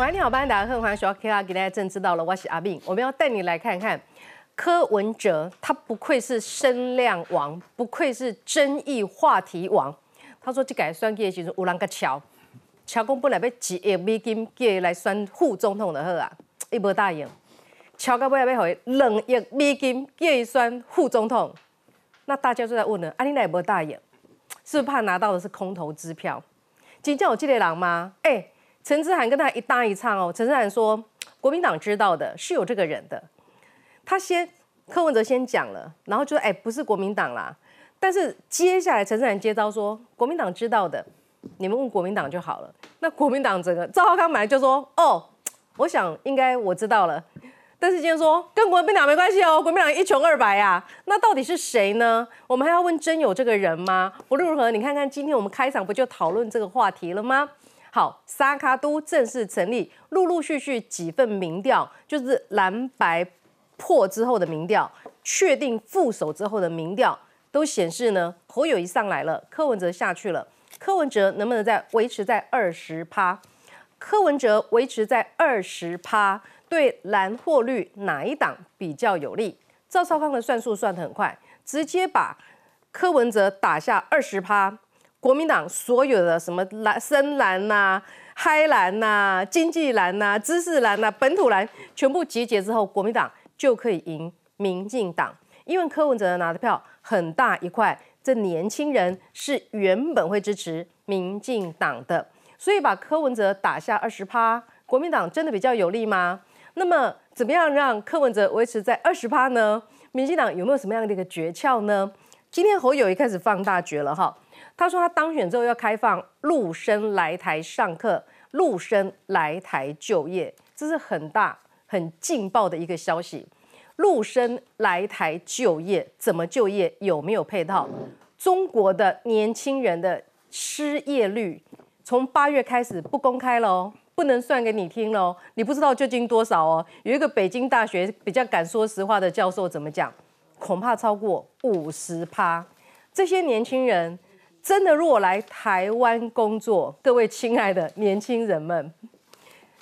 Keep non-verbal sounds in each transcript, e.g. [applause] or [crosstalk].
晚你好，班达贺，欢迎收看《K 给大家正知道了》，我是阿炳，我们要带你来看看柯文哲，他不愧是声量王，不愧是争议话题王。他说这改选举的时候有人个桥，桥公本来要几亿美金叫伊来选副总统的好啊，伊无答应。桥到尾要互伊两亿美金叫伊选副总统，那大家就在问了，啊，你那也无答应，是不是怕拿到的是空头支票？真正有这个人吗？哎、陈志涵跟他一搭一唱哦。陈志涵说，国民党知道的是有这个人的，他先柯文哲先讲了，然后就说，哎、不是国民党啦。但是接下来陈志涵接招说，国民党知道的，你们问国民党就好了。那国民党整个赵浩康本来就说，哦，我想应该我知道了。但是今天说跟国民党没关系哦，国民党一穷二白啊，那到底是谁呢？我们还要问真有这个人吗？无论如何，你看看今天我们开场不就讨论这个话题了吗？好，沙卡都正式成立，陆陆续续几份民调，就是蓝白破之后的民调，确定副手之后的民调，都显示呢，侯友谊上来了，柯文哲下去了，柯文哲能不能再维持在二十趴？柯文哲维持在二十趴，对蓝或绿哪一党比较有利？赵少康的算术算得很快，直接把柯文哲打下二十趴，国民党所有的什么蓝、深蓝呐、嗨蓝呐、经济蓝呐、知识蓝呐、本土蓝，全部集结之后，国民党就可以赢民进党，因为柯文哲拿的票很大一块，这年轻人是原本会支持民进党的，所以把柯文哲打下二十趴，国民党真的比较有利吗？那么怎么样让柯文哲维持在二十趴呢？民进党有没有什么样的一个诀窍呢？今天侯友谊开始放大绝了哈，他说他当选之后要开放陆生来台上课，陆生来台就业，这是很大很劲爆的一个消息。陆生来台就业怎么就业？有没有配套？中国的年轻人的失业率从八月开始不公开了哦，不能算给你听喽，你不知道究竟多少哦。有一个北京大学比较敢说实话的教授怎么讲？恐怕超过五十趴。这些年轻人真的如果来台湾工作，各位亲爱的年轻人们，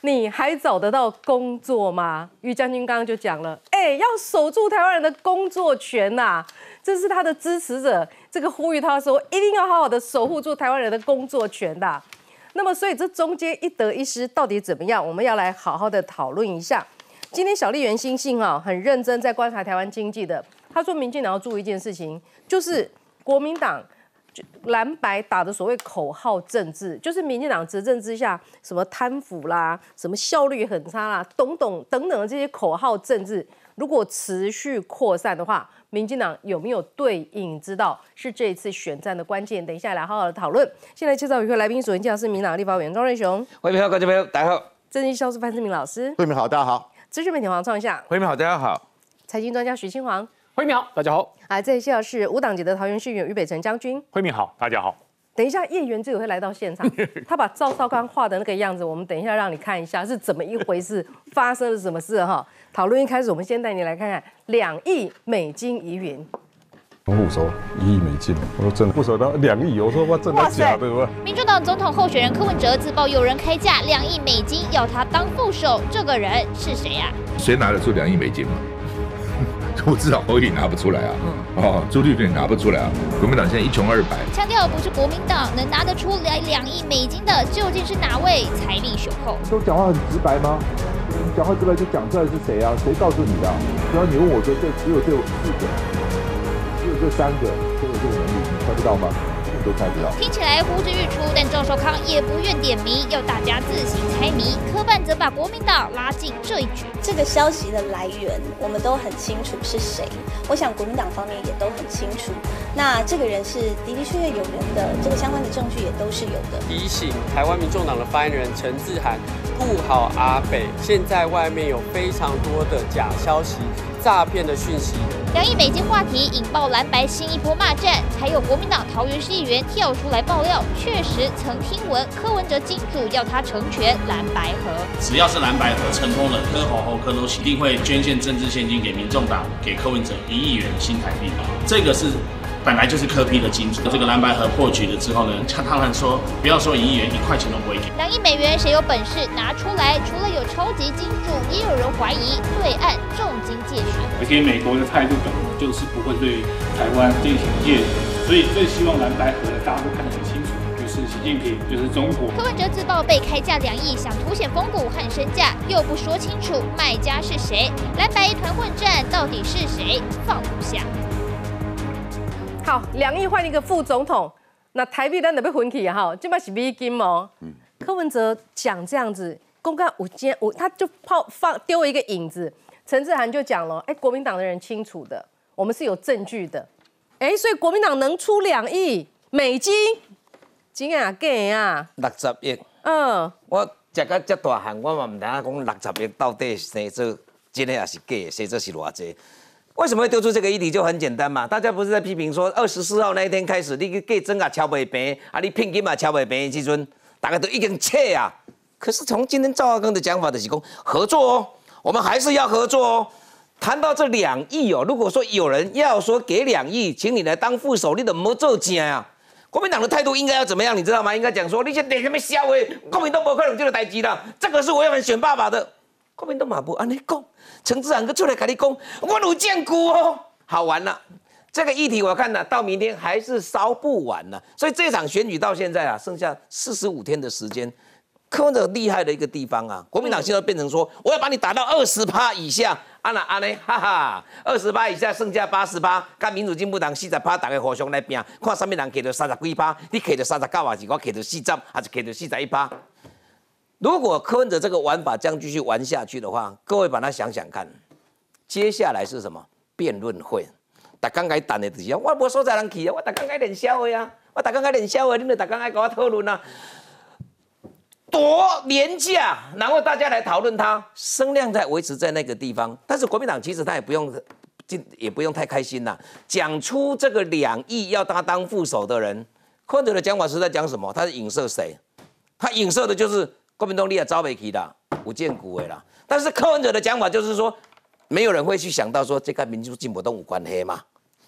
你还找得到工作吗？于将军刚刚就讲了，哎，要守住台湾人的工作权呐、这是他的支持者这个呼吁，他说一定要好好的守护住台湾人的工作权的。那么，所以这中间一得一失到底怎么样？我们要来好好的讨论一下。今天小丽媛新信啊，很认真在观察台湾经济的。他说，民进党要注意一件事情，就是国民党蓝白打的所谓口号政治，就是民进党执政之下，什么贪腐啦，什么效率很差啦，等等等等的这些口号政治，如果持续扩散的话，民进党有没有对应之道，是这一次选战的关键。等一下来好好的讨论。现在介绍一位来宾，首先介绍是民党立法委员庄瑞雄，欢迎观众朋友，大家好。政治教师范志明老师，慧敏好，大家好。资讯媒体黄创夏，欢迎好，大家好。财经专家徐清煌，辉明好，大家好。啊，这一下是无党籍的桃园市议员于北辰将军。辉明好，大家好。等一下，叶元之也会来到现场，[laughs] 他把赵少康画的那个样子，我们等一下让你看一下是怎么一回事，发生了什么事哈。讨论一开始，我们先带你来看看两亿美金疑云。副手一亿美金，我说真的，副手到两亿，我说哇，真的假的？我民主党总统候选人柯文哲自曝有人开价两亿美金要他当副手，这个人是谁呀、谁拿得出两亿美金嘛？[laughs] 我至少侯友拿不出来啊，哦，朱立伦拿不出来啊，国民党现在一穷二白。强调不是国民党能拿得出来两亿美金的，究竟是哪位财力雄厚？都讲话很直白吗？你讲话直白就讲出来是谁啊？谁告诉你的啊？只要你问我说，这只有这四个，只有这三个都有这个能力，你猜不到吗？你都猜不到。听起来呼之欲出，但赵少康也不愿点名，要大家自行猜谜。科办则把国民党拉进这一局。这个消息的来源，我们都很清楚是谁。我想国民党方面也都很清楚。那这个人是的的确确有人的，这个相关的证据也都是有的。提醒台湾民众党的发言人陈志涵顾好阿北，现在外面有非常多的假消息、诈骗的讯息。两亿美金话题引爆蓝白新一波骂战，还有国民党桃园市议员跳出来爆料，确实曾听闻柯文哲金主要他成全蓝白河。只要是蓝白河成功了，柯侯侯柯都一定会捐献政治现金给民众党，给柯文哲一亿元新台币。这个是本来就是科批的金主。这个蓝白河破局了之后呢，他他们说不要说一亿元，一块钱都不会给。两亿美元谁有本事拿出来？除了有超级金主，也有人怀疑对岸重金借选。而且美国的态度表明就是不会对台湾进行借所以最希望蓝白河的大家都看得很清楚，就是习近平，就是中国。柯文哲自曝被开价两亿，想凸显风骨和身价，又不说清楚卖家是谁，蓝白一团混战，到底是谁放不下？好，两亿换一个副总统，那台币咱得被混起哈，这把是美金哦。柯文哲讲这样子，公干五间五，他就抛放丢一个影子。陈志涵就讲了，哎，国民党的人清楚的，我们是有证据的，哎，所以国民党能出两亿美金，真啊假啊？六十亿。嗯，我食到这大汉，我嘛唔知影讲六十亿到底生做真的还是假，生做是偌济？为什么会丢出这个议题？就很简单嘛，大家不是在批评说二十四号那一天开始，你计真啊敲不平，啊你聘金嘛敲不平的时阵，大家都已经切啊。可是从今天赵华庚的讲法的是讲合作哦，我们还是要合作哦。谈到这两亿哦，如果说有人要说给两亿，请你来当副手，你怎么做假啊？国民党的态度应该要怎么样？你知道吗？应该讲说，你先点什么消诶？国民党不可能这个代志的，这个是违反选爸爸的。国民党嘛不安尼讲。陈志远哥出来跟你讲，我有见过哦，好玩了。这个议题我看呢，到明天还是烧不完呢。所以这场选举到现在啊，剩下四十五天的时间。柯文哲厉害的一个地方啊，国民党现在变成说，我要把你打到二十趴以下，安那安呢？哈哈，二十趴以下，剩下八十趴，跟民主进步党四十趴，大家互相来拼，看上面人给到三十几趴，你给到三十九还是我给到四十，还是给到四十一趴？如果柯文哲这个玩法这样继续玩下去的话，各位把它想想看，接下来是什么辩论会？大刚该谈的是我无所在人去啊，我大刚该练笑的啊，我大刚该练笑的，你们大刚该跟我讨论啊，多廉价，然后大家来讨论它，声量在维持在那个地方。但是国民党其实他也不用，也不用太开心呐。讲出这个两亿要他当副手的人，柯文哲的讲法是在讲什么？他是影射谁？他影射的就是。国民党你也招不起的，不见骨的啦。但是柯文哲的讲法就是说，没有人会去想到说这跟民主进步党无关系嘛。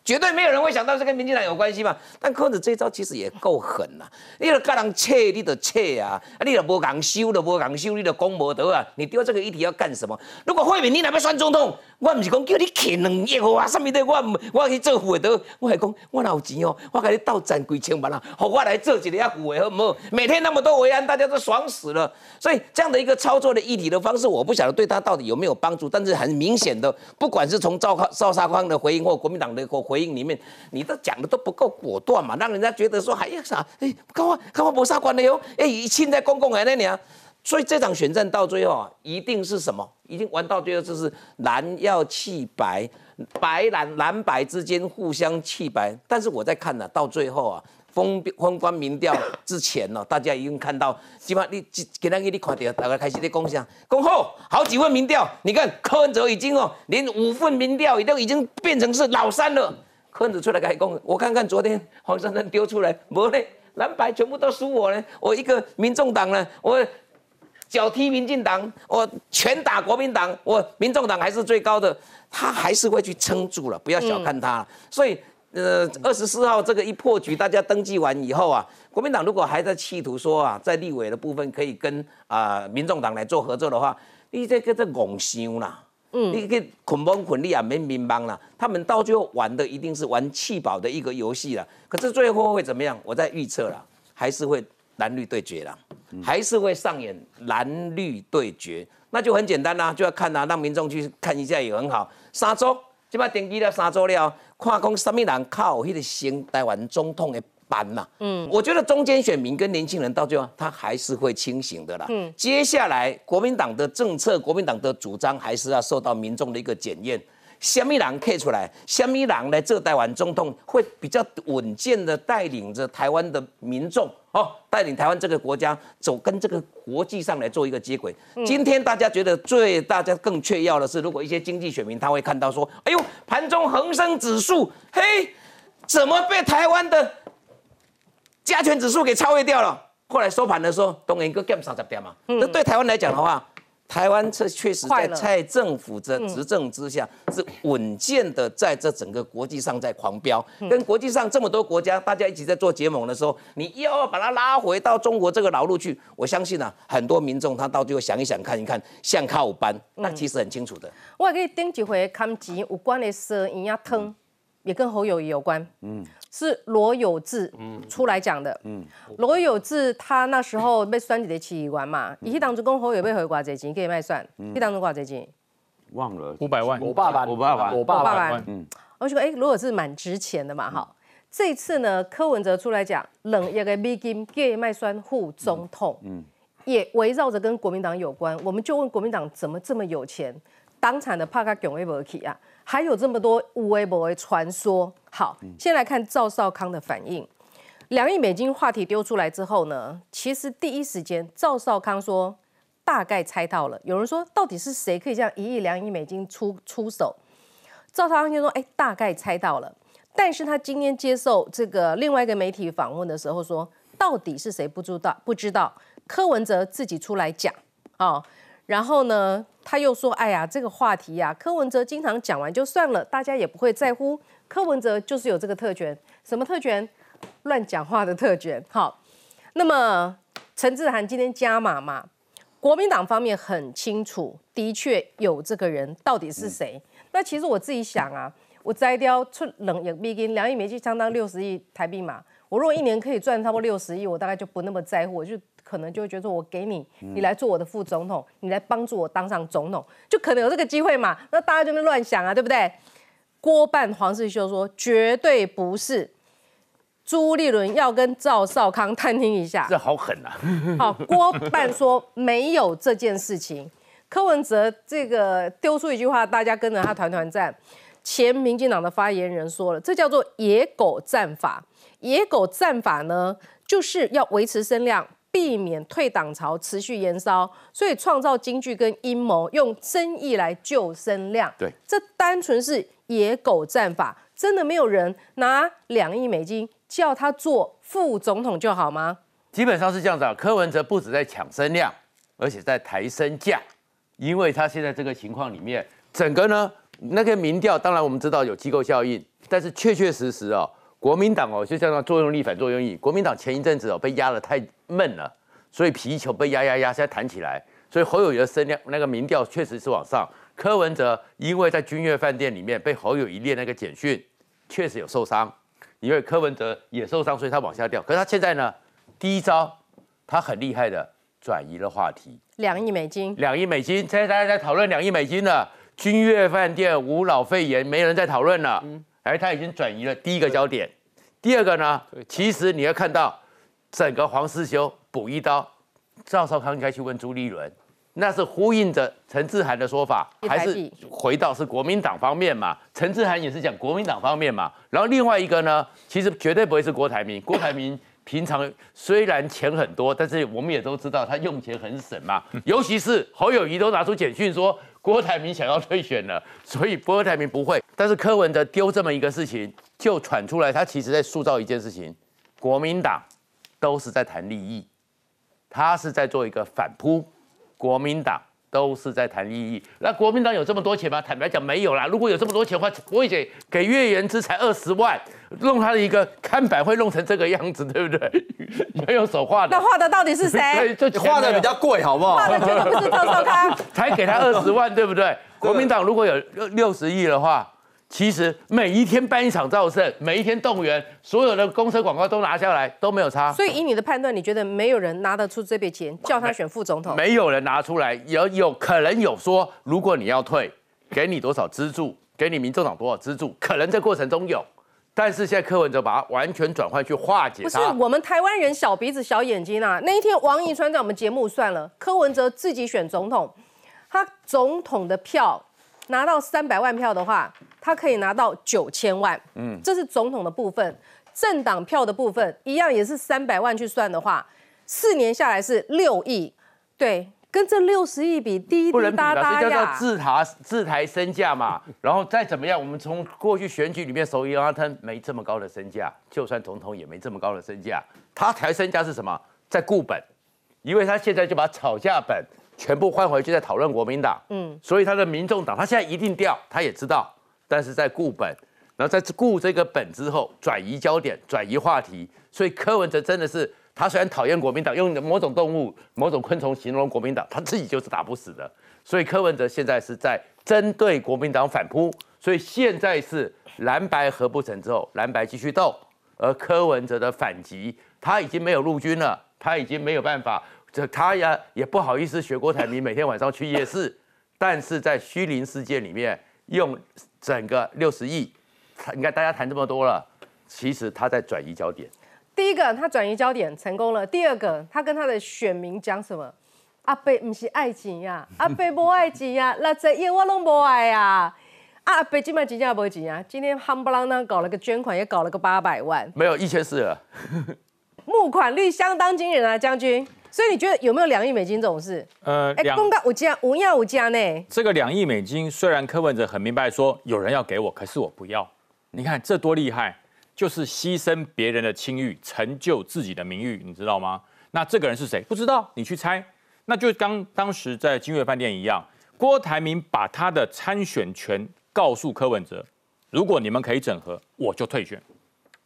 绝对没有人会想到这跟民进党有关系嘛？但柯文哲这招其实也够狠呐！你要跟人切，你得切啊！啊，你都不敢修，都不敢修，你都攻不得啊！你丢这个议题要干什么？如果惠民你哪要选总统，我唔是讲叫你欠两亿哦啊！什么的，我唔我去做副的，我系讲我有钱哦，我给你倒赚几千万啊，好我来做一个啊副的好唔好？每天那么多维安，大家都爽死了。所以这样的一个操作的议题的方式，我不晓得对他到底有没有帮助。但是很明显的，不管是从赵康赵沙康的回应或国民党的回回应里面，你都讲的都不够果断嘛，让人家觉得说还要啥？哎，跟我跟我没啥关的哟！哎，现在公共还那样。所以这场选战到最后啊，一定是什么？已经玩到最后就是蓝要弃白，白蓝蓝白之间互相弃白。但是我在看呢，到最后啊，封封关民调之前呢，大家已经看到，起码你给那个你看到，大家开始在共享，恭贺好几份民调，你看柯文哲已经哦，连五份民调都已经变成是老三了。柯文哲出来开工，我看看昨天黄珊珊丢出来，没嘞，蓝白全部都输我呢，我一个民众党呢，我。脚踢民进党，我拳打国民党，我民众党还是最高的，他还是会去撑住了，不要小看他。所以，呃，二十四号这个一破局，大家登记完以后啊，国民党如果还在企图说啊，在立委的部分可以跟啊民众党来做合作的话，你这个在拱香啦，嗯，你给捆绑捆力啊，没民帮啦，他们到最后玩的一定是玩气保的一个游戏了。可是最后会怎么样？我在预测了，还是会。蓝绿对决了，还是会上演蓝绿对决，那就很简单啦，就要看啦，让民众去看一下也很好。三周，即摆登记了三周了，看讲什么人靠迄个新台湾总统的班呐。嗯，我觉得中间选民跟年轻人到最后，他还是会清醒的啦。嗯，接下来国民党的政策，国民党的主张，还是要受到民众的一个检验。虾米人看出来，虾米人来做台湾总统会比较稳健的带领着台湾的民众哦，带领台湾这个国家走跟这个国际上来做一个接轨。今天大家觉得最大家更确要的是，如果一些经济选民他会看到说，哎呦，盘中恒生指数，嘿，怎么被台湾的加权指数给超越掉了？后来收盘的时候，东元哥 game 三十点嘛，那对台湾来讲的话。台湾这确实在蔡政府的嗯。执政之下，是稳健的在这整个国际上在狂飙，嗯。跟国际上这么多国家大家一起在做结盟的时候，你又要把它拉回到中国这个老路去，我相信啊，很多民众他到最后想一想看一看，像靠五班，嗯。那其实很清楚的。我还可以顶一回看钱有关的蛇营养汤，也跟侯友谊有关。嗯，是罗有志出来讲的。嗯，罗有志他那时候被选一个市议员嘛，伊迄当初跟侯友被回偌济钱，可以卖算，迄当初偌济钱。忘了。五百万，我爸爸，我爸爸我爸我爸爸，爸我就说，哎、罗有志蛮值钱的嘛，哈。这次呢，柯文哲出来讲，冷一个美金给麦酸护总统，嗯，也围绕着跟国民党有关。我们就问国民党怎么这么有钱，当场的帕卡囧威伯奇啊，还有这么多无微博的传说。好，先来看赵少康的反应。两亿美金话题丢出来之后呢，其实第一时间赵少康说大概猜到了。有人说到底是谁可以这样一亿两亿美金出出手？赵少康就说：“哎，大概猜到了。”但是他今天接受这个另外一个媒体访问的时候说，到底是谁不知道？不知道。柯文哲自己出来讲哦，然后呢，他又说：“哎呀，这个话题呀、柯文哲经常讲完就算了，大家也不会在乎。柯文哲就是有这个特权，什么特权？乱讲话的特权。好，那么陈志涵今天加码嘛？国民党方面很清楚，的确有这个人，到底是谁？那其实我自己想啊，我摘掉出冷也美金两亿美金，相当六十亿台币嘛。我如果一年可以赚差不多六十亿，我大概就不那么在乎，我就可能就会觉得说我给你，你来做我的副总统，你来帮助我当上总统，就可能有这个机会嘛。那大家就在那乱想啊，对不对？郭办黄世修说绝对不是。朱立伦要跟赵少康 [laughs] 探听一下，这好狠啊！好，郭办说没有这件事情。柯文哲这个丢出一句话，大家跟着他团团战。前民进党的发言人说了，这叫做野狗战法。野狗战法呢，就是要维持声量，避免退党潮持续延烧，所以创造京剧跟阴谋，用争议来救声量。对，这单纯是野狗战法，真的没有人拿两亿美金叫他做副总统就好吗？基本上是这样子啊。柯文哲不止在抢声量，而且在抬身价，因为他现在这个情况里面，整个呢那个民调，当然我们知道有机构效应，但是确确实实哦，国民党哦就叫做作用力反作用力，国民党前一阵子哦被压得太闷了，所以皮球被压压压，现在弹起来，所以侯友谊的声量那个民调确实是往上。柯文哲因为在君悦饭店里面被侯友谊列那个简讯，确实有受伤，因为柯文哲也受伤，所以他往下掉。可是他现在呢，第一招他很厉害的转移了话题，两亿美金，两亿美金，现在大家在讨论两亿美金了。君悦饭店无脑肺炎，没人在讨论了。而他已经转移了第一个焦点。第二个呢，其实你要看到整个黄世修补一刀，赵少康应该去问朱立伦，那是呼应着陈志涵的说法，还是回到是国民党方面嘛？陈志涵也是讲国民党方面嘛。然后另外一个呢，其实绝对不会是郭台铭，郭台铭。[coughs] 平常虽然钱很多，但是我们也都知道他用钱很省嘛。尤其是侯友谊都拿出简讯说郭台铭想要退选了，[laughs] 所以郭台铭不会。但是柯文哲丢这么一个事情，就传出来，他其实在塑造一件事情：国民党都是在谈利益，他是在做一个反扑，国民党都是在谈利益。那国民党有这么多钱吗？坦白讲没有啦。如果有这么多钱的话，不会给岳元之才二十万，弄他的一个看板会弄成这个样子，对不对？[laughs] 没有手画的，那画的到底是谁？[laughs] 对，就画的比较贵，好不好？画的绝对不是赵少康。[laughs] 才给他二十万，对不对？国民党如果有六六十亿的话，其实每一天办一场造势，每一天动员，所有的公车广告都拿下来，都没有差。所以以你的判断，你觉得没有人拿得出这笔钱叫他选副总统？没有人拿出来，有有可能有说，如果你要退，给你多少资助，给你民众党多少资助，可能这过程中有，但是现在柯文哲把它完全转换去化解不是。我们台湾人小鼻子小眼睛啊！那一天王一川在我们节目算了，柯文哲自己选总统，他总统的票拿到三百万票的话，他可以拿到九千万，嗯，这是总统的部分。政党票的部分一样也是三百万去算的话，四年下来是六亿，对，跟这六十亿比，滴滴答答这叫做。自抬自抬身价嘛。然后再怎么样，我们从过去选举里面，手一阿腾没这么高的身价，就算总统也没这么高的身价。他抬身价是什么？在固本，因为他现在就把吵架本全部换回去再讨论国民党。嗯，所以他的民众党他现在一定掉，他也知道，但是在固本，然后在固这个本之后转移焦点、转移话题，所以柯文哲真的是他虽然讨厌国民党，用某种动物、某种昆虫形容国民党，他自己就是打不死的。所以柯文哲现在是在针对国民党反扑，所以现在是蓝白合不成之后，蓝白继续斗，而柯文哲的反击，他已经没有陆军了，他已经没有办法。这他呀也不好意思学郭台铭每天晚上去夜市，但是在虚灵世界里面用整个六十亿，你看大家谈这么多了，其实他在转移焦点。第一个他转移焦点成功了，第二个他跟他的选民讲什么？阿伯不是爱情呀，[laughs] 阿伯不爱钱呀，那这亿我拢不爱呀。阿伯今麦真正无钱啊，今天夯不啷当搞了个捐款，也搞了个八百万，没有一千四了，[laughs] 募款率相当惊人啊，将军。所以你觉得有没有两亿美金这种事？呃，哎，公告五家，五要五家呢？这个两亿美金，虽然柯文哲很明白说有人要给我，可是我不要。你看这多厉害，就是牺牲别人的清誉，成就自己的名誉，你知道吗？那这个人是谁？不知道，你去猜。那就刚当时在金悦饭店一样，郭台铭把他的参选权告诉柯文哲，如果你们可以整合，我就退选。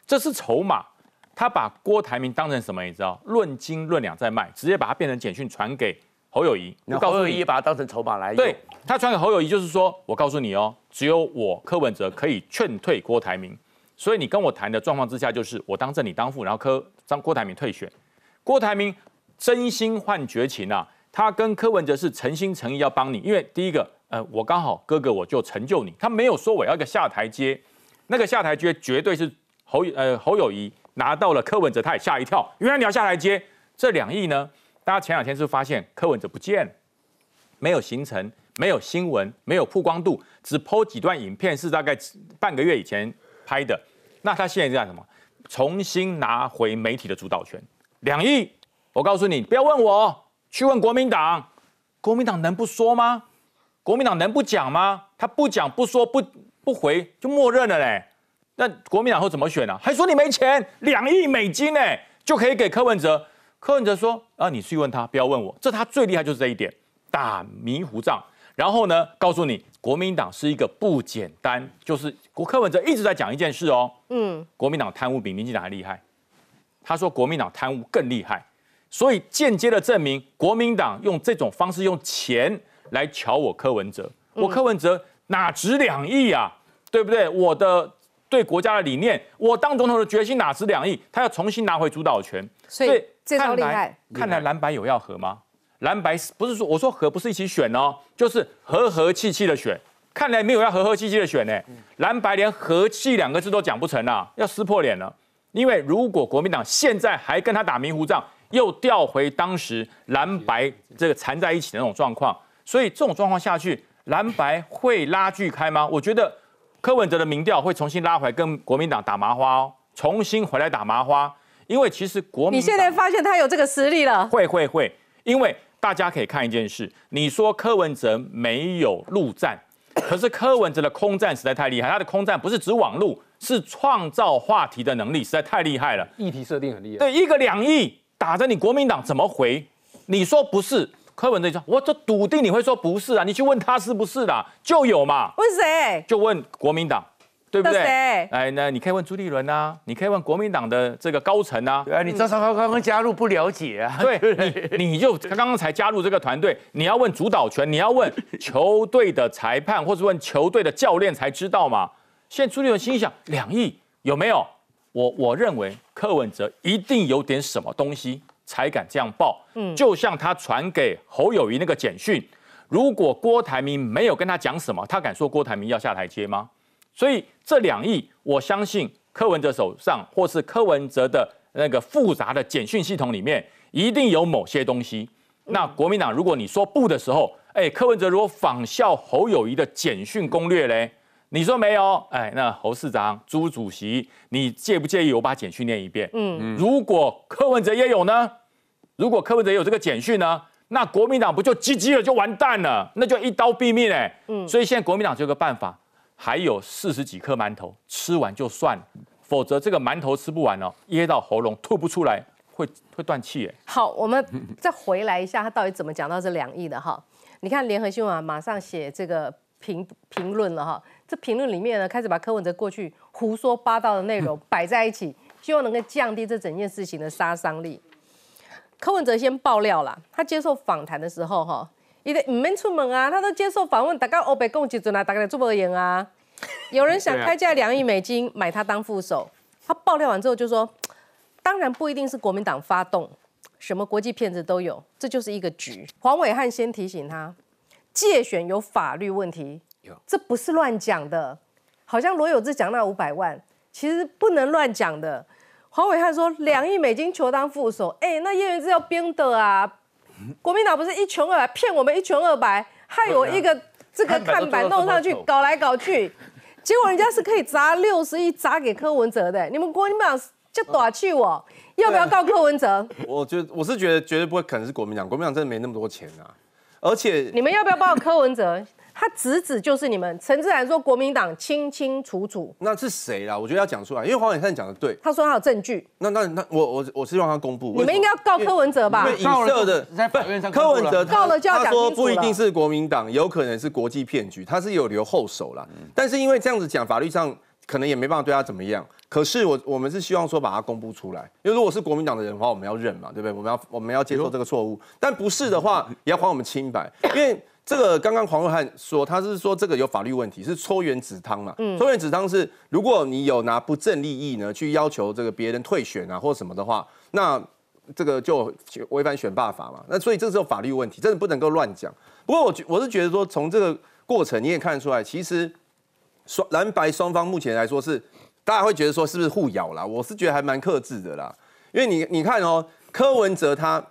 这是筹码。他把郭台铭当成什么？你知道，论斤论两在卖，直接把它变成简讯传给侯友谊。侯友谊把它当成筹码来用。对他传给侯友谊，就是说我告诉你哦，只有我柯文哲可以劝退郭台铭。所以你跟我谈的状况之下，就是我当正你当副，然后柯张郭台铭退选。郭台铭真心换绝情啊！他跟柯文哲是诚心诚意要帮你，因为第一个，呃，我刚好哥哥我就成就你，他没有说我要一个下台阶，那个下台阶绝对是侯呃侯友谊。拿到了柯文哲，他也吓一跳。原来你要下台接，这两亿呢？大家前两天是发现柯文哲不见，没有行程，没有新闻，没有曝光度，只播几段影片，是大概半个月以前拍的。那他现在在什么？重新拿回媒体的主导权。两亿，我告诉你，不要问我，去问国民党。国民党能不说吗？国民党能不讲吗？他不讲不说不不回，就默认了嘞。那国民党会怎么选呢？还说你没钱，两亿美金呢就可以给柯文哲。柯文哲说：“啊，你去问他，不要问我。”这他最厉害就是这一点，打迷糊仗。然后呢，告诉你国民党是一个不简单，就是国柯文哲一直在讲一件事哦。嗯，国民党贪污比民进党还厉害。他说国民党贪污更厉害，所以间接的证明国民党用这种方式用钱来瞧我柯文哲。我柯文哲哪值两亿啊？对不对？我的。对国家的理念，我当总统的决心哪值两亿？他要重新拿回主导权，所以这招厉害。看来蓝白有要和吗？蓝白不是说我说和不是一起选哦，就是和和气气的选。看来没有要和和气气的选呢。蓝白连和气两个字都讲不成啊，要撕破脸了。因为如果国民党现在还跟他打迷糊仗，又调回当时蓝白这个缠在一起的那种状况，所以这种状况下去，蓝白会拉锯开吗？我觉得。柯文哲的民调会重新拉回来，跟国民党打麻花哦，重新回来打麻花。因为其实国民，你现在发现他有这个实力了。会会会，因为大家可以看一件事，你说柯文哲没有陆战，可是柯文哲的空战实在太厉害。他的空战不是指网路，是创造话题的能力实在太厉害了。议题设定很厉害。对，一个两亿打着你国民党怎么回？你说不是？柯文哲说：“我这笃定你会说不是啊，你去问他是不是的，就有嘛。问谁？就问国民党，对不对？哎，那你可以问朱立伦啊，你可以问国民党的这个高层啊。对啊，你赵少康刚刚加入不了解啊。对，[laughs] 你你就刚刚才加入这个团队，你要问主导权，你要问球队的裁判或者问球队的教练才知道嘛。现在朱立伦心想，两亿有没有？我我认为柯文哲一定有点什么东西。”才敢这样报，嗯，就像他传给侯友谊那个简讯，如果郭台铭没有跟他讲什么，他敢说郭台铭要下台阶吗？所以这两亿，我相信柯文哲手上或是柯文哲的那个复杂的简讯系统里面，一定有某些东西。那国民党如果你说不的时候，哎，柯文哲如果仿效侯友谊的简讯攻略嘞，你说没有？哎，那侯市长、朱主席，你介不介意我把简讯念一遍？嗯，如果柯文哲也有呢？如果柯文哲有这个简讯呢？那国民党不就 GG 了，就完蛋了？那就一刀毙命哎！嗯，所以现在国民党就有个办法，还有四十几颗馒头，吃完就算了，否则这个馒头吃不完哦，噎到喉咙吐不出来，会会断气哎。好，我们再回来一下，他到底怎么讲到这两亿的哈？你看联合新闻啊，马上写这个评评论了哈。这评论里面呢，开始把柯文哲过去胡说八道的内容摆在一起，希望能够降低这整件事情的杀伤力。柯文哲先爆料了，他接受访谈的时候哈，伊的唔免出门啊，他都接受访问，大家欧北共几准啊，大家做不赢啊。有人想开价两亿美金买他当副手，他爆料完之后就说，当然不一定是国民党发动，什么国际骗子都有，这就是一个局。黄伟汉先提醒他，借选有法律问题，这不是乱讲的，好像罗有志讲那五百万，其实不能乱讲的。黄伟汉说两亿美金求当副手，哎，那叶元之要编的啊！国民党不是一穷二白骗我们一穷二白，害我一个这个看板弄上去，搞来搞去，结果人家是可以砸六十亿砸给柯文哲的。你们国民党就打气我，要不要告柯文哲？我觉得我是觉得绝对不会，可能是国民党，国民党真的没那么多钱啊，而且你们要不要报柯文哲？他直指就是你们，陈志然说国民党清清楚楚，那是谁啦？我觉得要讲出来，因为黄伟汉讲的对。他说他有证据。那那那我我我希望他公布。你们应该要告柯文哲吧？因为影射的在法院上柯文哲告了就要他说不一定是国民党，有可能是国际骗局，他是有留后手啦。但是因为这样子讲，法律上可能也没办法对他怎么样。可是我我们是希望说把它公布出来，因为如果是国民党的人的话，我们要认嘛，对不对？我们要我们要接受这个错误，但不是的话，也要还我们清白，因为。这个刚刚黄若汉说，他是说这个有法律问题，是搓原子汤嘛？嗯，搓原子汤是如果你有拿不正利益呢，去要求这个别人退选啊，或什么的话，那这个就违反选罢法嘛。那所以这是有法律问题，真的不能够乱讲。不过我我是觉得说，从这个过程你也看得出来，其实双蓝白双方目前来说是大家会觉得说是不是互咬啦？我是觉得还蛮克制的啦，因为你你看哦，柯文哲他。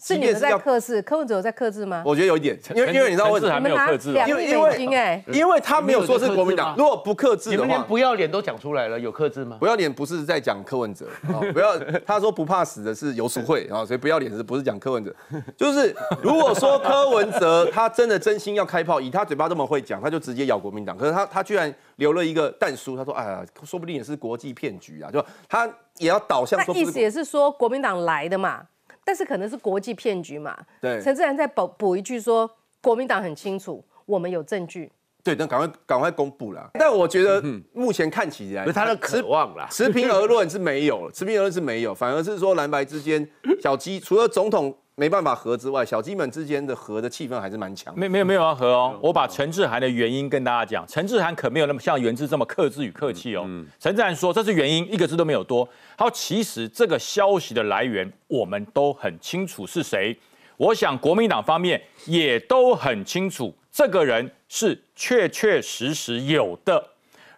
是你们在克制，柯文哲有在克制吗？我觉得有一点，因为因为你知道为什么还没有克制？因为因为因为他没有说是国民党，如果不克制的话，不要脸都讲出来了，有克制吗？不要脸不是在讲柯文哲，[laughs] 不要他说不怕死的是游淑慧啊，所以不要脸是不是讲柯文哲？就是如果说柯文哲他真的真心要开炮，以他嘴巴这么会讲，他就直接咬国民党。可是他他居然留了一个弹书，他说哎呀，说不定也是国际骗局啊，就他也要导向。那意思也是说国民党来的嘛？但是可能是国际骗局嘛？对，陈志然再补补一句说，国民党很清楚，我们有证据。对，那赶快赶快公布了。但我觉得目前看起来，他的渴望啦，持平而论是没有，持平而论是没有，反而是说蓝白之间小鸡除了总统没办法和之外，小鸡们之间的和的气氛还是蛮强。没没有没有要和哦，我把陈志涵的原因跟大家讲，陈志涵可没有那么像原志这么克制与客气哦。陈志涵说这是原因，一个字都没有多。他说其实这个消息的来源我们都很清楚是谁，我想国民党方面也都很清楚。这个人是确确实实有的，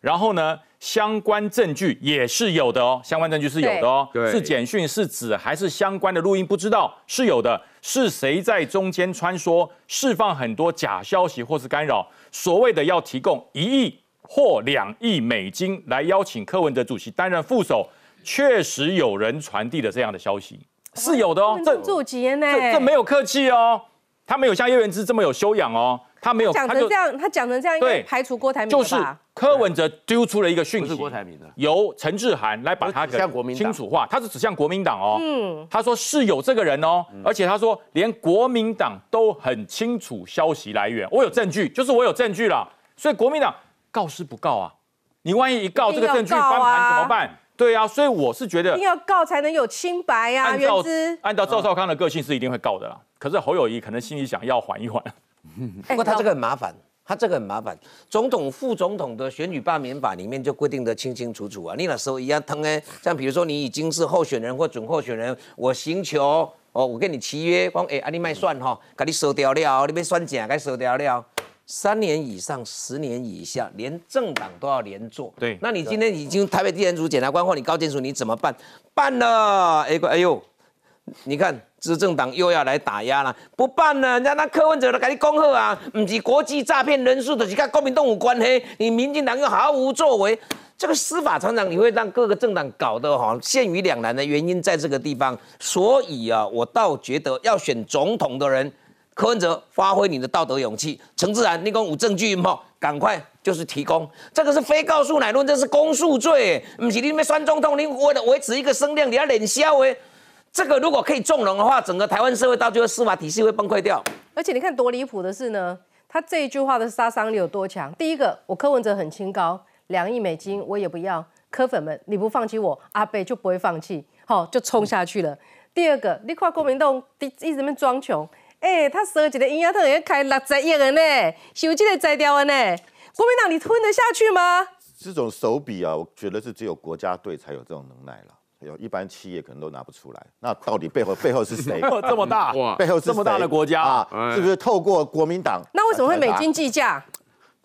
然后呢，相关证据也是有的哦，相关证据是有的哦，是简讯是纸还是相关的录音，不知道是有的，是谁在中间穿梭，释放很多假消息或是干扰，所谓的要提供一亿或两亿美金来邀请柯文哲主席担任副手，确实有人传递了这样的消息。是有的哦，这这这没有客气哦，他没有像叶元之这么有修养哦。他没有讲成这样，他讲成这样，应该排除郭台铭就是柯文哲丢出了一个讯息，郭台铭的，由陈志涵来把他给清楚化，他是指向国民党哦。嗯，他说是有这个人哦，而且他说连国民党都很清楚消息来源，我有证据，就是我有证据了。所以国民党告是不告啊？你万一一告这个证据翻盘怎么办？对啊，所以我是觉得一定要告才能有清白呀。按照按照赵少康的个性是一定会告的啦。可是侯友谊可能心里想要缓一缓。[laughs] 不过他这个很麻烦，他这个很麻烦。总统、副总统的选举罢免法里面就规定的清清楚楚啊。你那时候一样疼哎，像比如说你已经是候选人或准候选人，我寻求哦，我跟你契约，讲哎，啊你卖算哈，给你收掉了，你别算假，该收掉了。三年以上、十年以下，连政党都要连坐。对，那你今天已经台北地检署检察官或你高检署，你怎么办？办了，哎个哎呦。你看，执政党又要来打压了，不办了，人家那柯文哲都赶紧恭贺啊，不是国际诈骗人数的，是跟国民党有关系。你民进党又毫无作为，这个司法常常你会让各个政党搞得哈陷于两难的原因在这个地方。所以啊，我倒觉得要选总统的人，柯文哲发挥你的道德勇气，陈志然，你讲有证据吗？赶快就是提供，这个是非告诉乃论，这是公诉罪，不是你们选总统，你为了维持一个声量，你要冷笑诶。这个如果可以纵容的话，整个台湾社会到最后司法体系会崩溃掉。而且你看多离谱的是呢，他这一句话的杀伤力有多强？第一个，我柯文哲很清高，两亿美金我也不要，柯粉们你不放弃我，阿贝就不会放弃，好就冲下去了。第二个，你看国民党一一直在装穷，哎，他设一个营养特也开六十亿人呢，收这个摘掉的呢，国民党你吞得下去吗？这种手笔啊，我觉得是只有国家队才有这种能耐了。有一般企业可能都拿不出来。那到底背后背后是谁？[laughs] 这么大 [laughs] 哇！背后是这么大的国家啊，是不是透过国民党？那为什么会美金计价？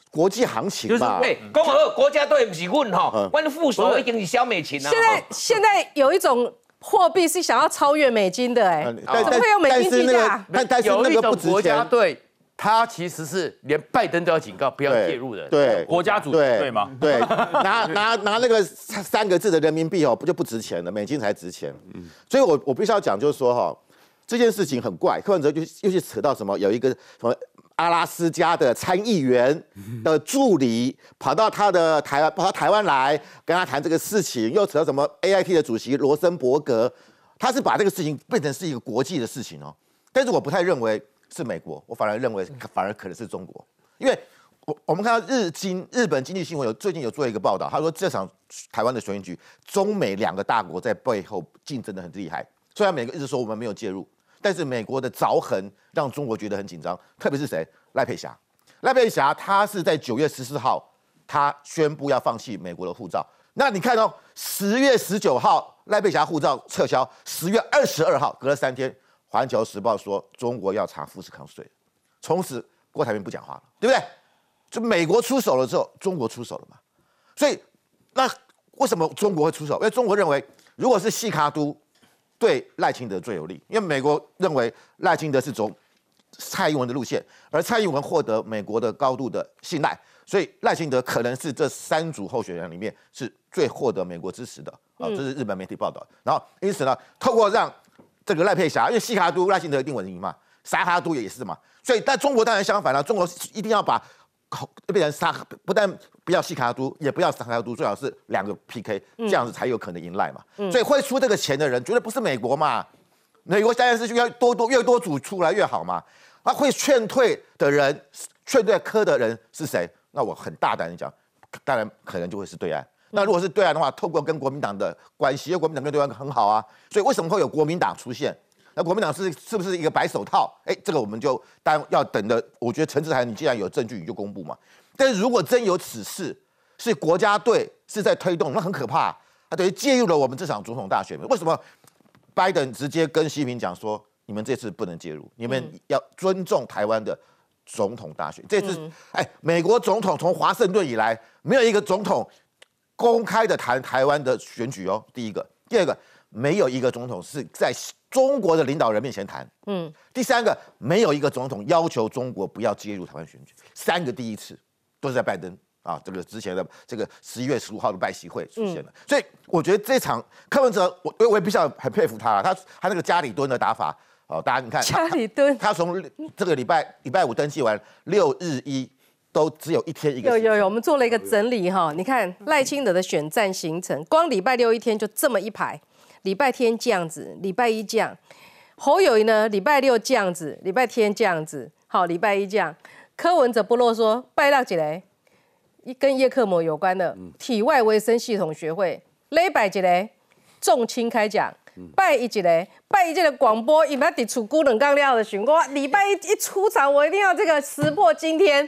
国际行情嘛。对，共和国家队不是问哈，问副手已经是小美琴了。现在现在有一种货币是想要超越美金的，哎，怎么会有美金计价？但但是那个不值钱。对。他其实是连拜登都要警告不要介入的，对国家主对对吗？对，拿拿拿那个三个字的人民币哦，不就不值钱了，美金才值钱。嗯，所以我我必须要讲，就是说哈，这件事情很怪，柯文哲就又去扯到什么，有一个什么阿拉斯加的参议员的助理跑到他的台湾跑到台湾来跟他谈这个事情，又扯到什么 A I T 的主席罗森伯格，他是把这个事情变成是一个国际的事情哦，但是我不太认为。是美国，我反而认为反而可能是中国，因为我我们看到日经日本经济新闻有最近有做一个报道，他说这场台湾的选举，中美两个大国在背后竞争的很厉害。虽然美国一直说我们没有介入，但是美国的凿痕让中国觉得很紧张。特别是谁？赖佩霞，赖佩霞她是在九月十四号，她宣布要放弃美国的护照。那你看哦，十月十九号赖佩霞护照撤销，十月二十二号隔了三天。环球时报说中国要查富士康税，从此郭台铭不讲话了，对不对？就美国出手了之后，中国出手了嘛？所以那为什么中国会出手？因为中国认为，如果是细卡都对赖清德最有利，因为美国认为赖清德是走蔡英文的路线，而蔡英文获得美国的高度的信赖，所以赖清德可能是这三组候选人里面是最获得美国支持的啊，这是日本媒体报道。然后因此呢，透过让这个赖佩霞，因为西卡都赖幸德一定稳赢嘛，沙哈都也是嘛，所以但中国当然相反了，中国一定要把变成沙，不但不要西卡都，也不要沙哈都，最好是两个 PK，这样子才有可能赢赖嘛。所以会出这个钱的人，绝对不是美国嘛，美国当然是就要多多越多组出来越好嘛。那会劝退的人，劝退科的人是谁？那我很大胆的讲，当然可能就会是对岸。那如果是对岸的话，透过跟国民党的关系，因为国民党跟对岸很好啊，所以为什么会有国民党出现？那国民党是是不是一个白手套？哎，这个我们就当要等的。我觉得陈志涵，你既然有证据，你就公布嘛。但是如果真有此事，是国家队是在推动，那很可怕，他等于介入了我们这场总统大选。为什么拜登直接跟习近平讲说，你们这次不能介入，你们要尊重台湾的总统大选？这次，哎，美国总统从华盛顿以来，没有一个总统。公开的谈台湾的选举哦，第一个，第二个，没有一个总统是在中国的领导人面前谈，嗯，第三个，没有一个总统要求中国不要介入台湾选举，三个第一次都是在拜登。啊，这个之前的这个十一月十五号的拜习会出现了，所以我觉得这场柯文哲，我我也必须要很佩服他，他他那个家里蹲的打法，哦，大家你看，家里蹲，他从这个礼拜礼拜五登记完六日一。都只有一天一个。有有有，我们做了一个整理哈，你看赖清德的选战行程，光礼拜六一天就这么一排，礼拜天这样子，礼拜一这样，侯友谊呢礼拜六这样子，礼拜天这样子，好，礼拜一这样。柯文哲不啰嗦，拜到几嘞？一跟叶克膜有关的体外卫生系统学会，礼拜几嘞？重青开讲，拜一几嘞？拜一这个广播，伊要伫厝孤冷刚料的询我礼拜一一出场，我一定要这个识破今天。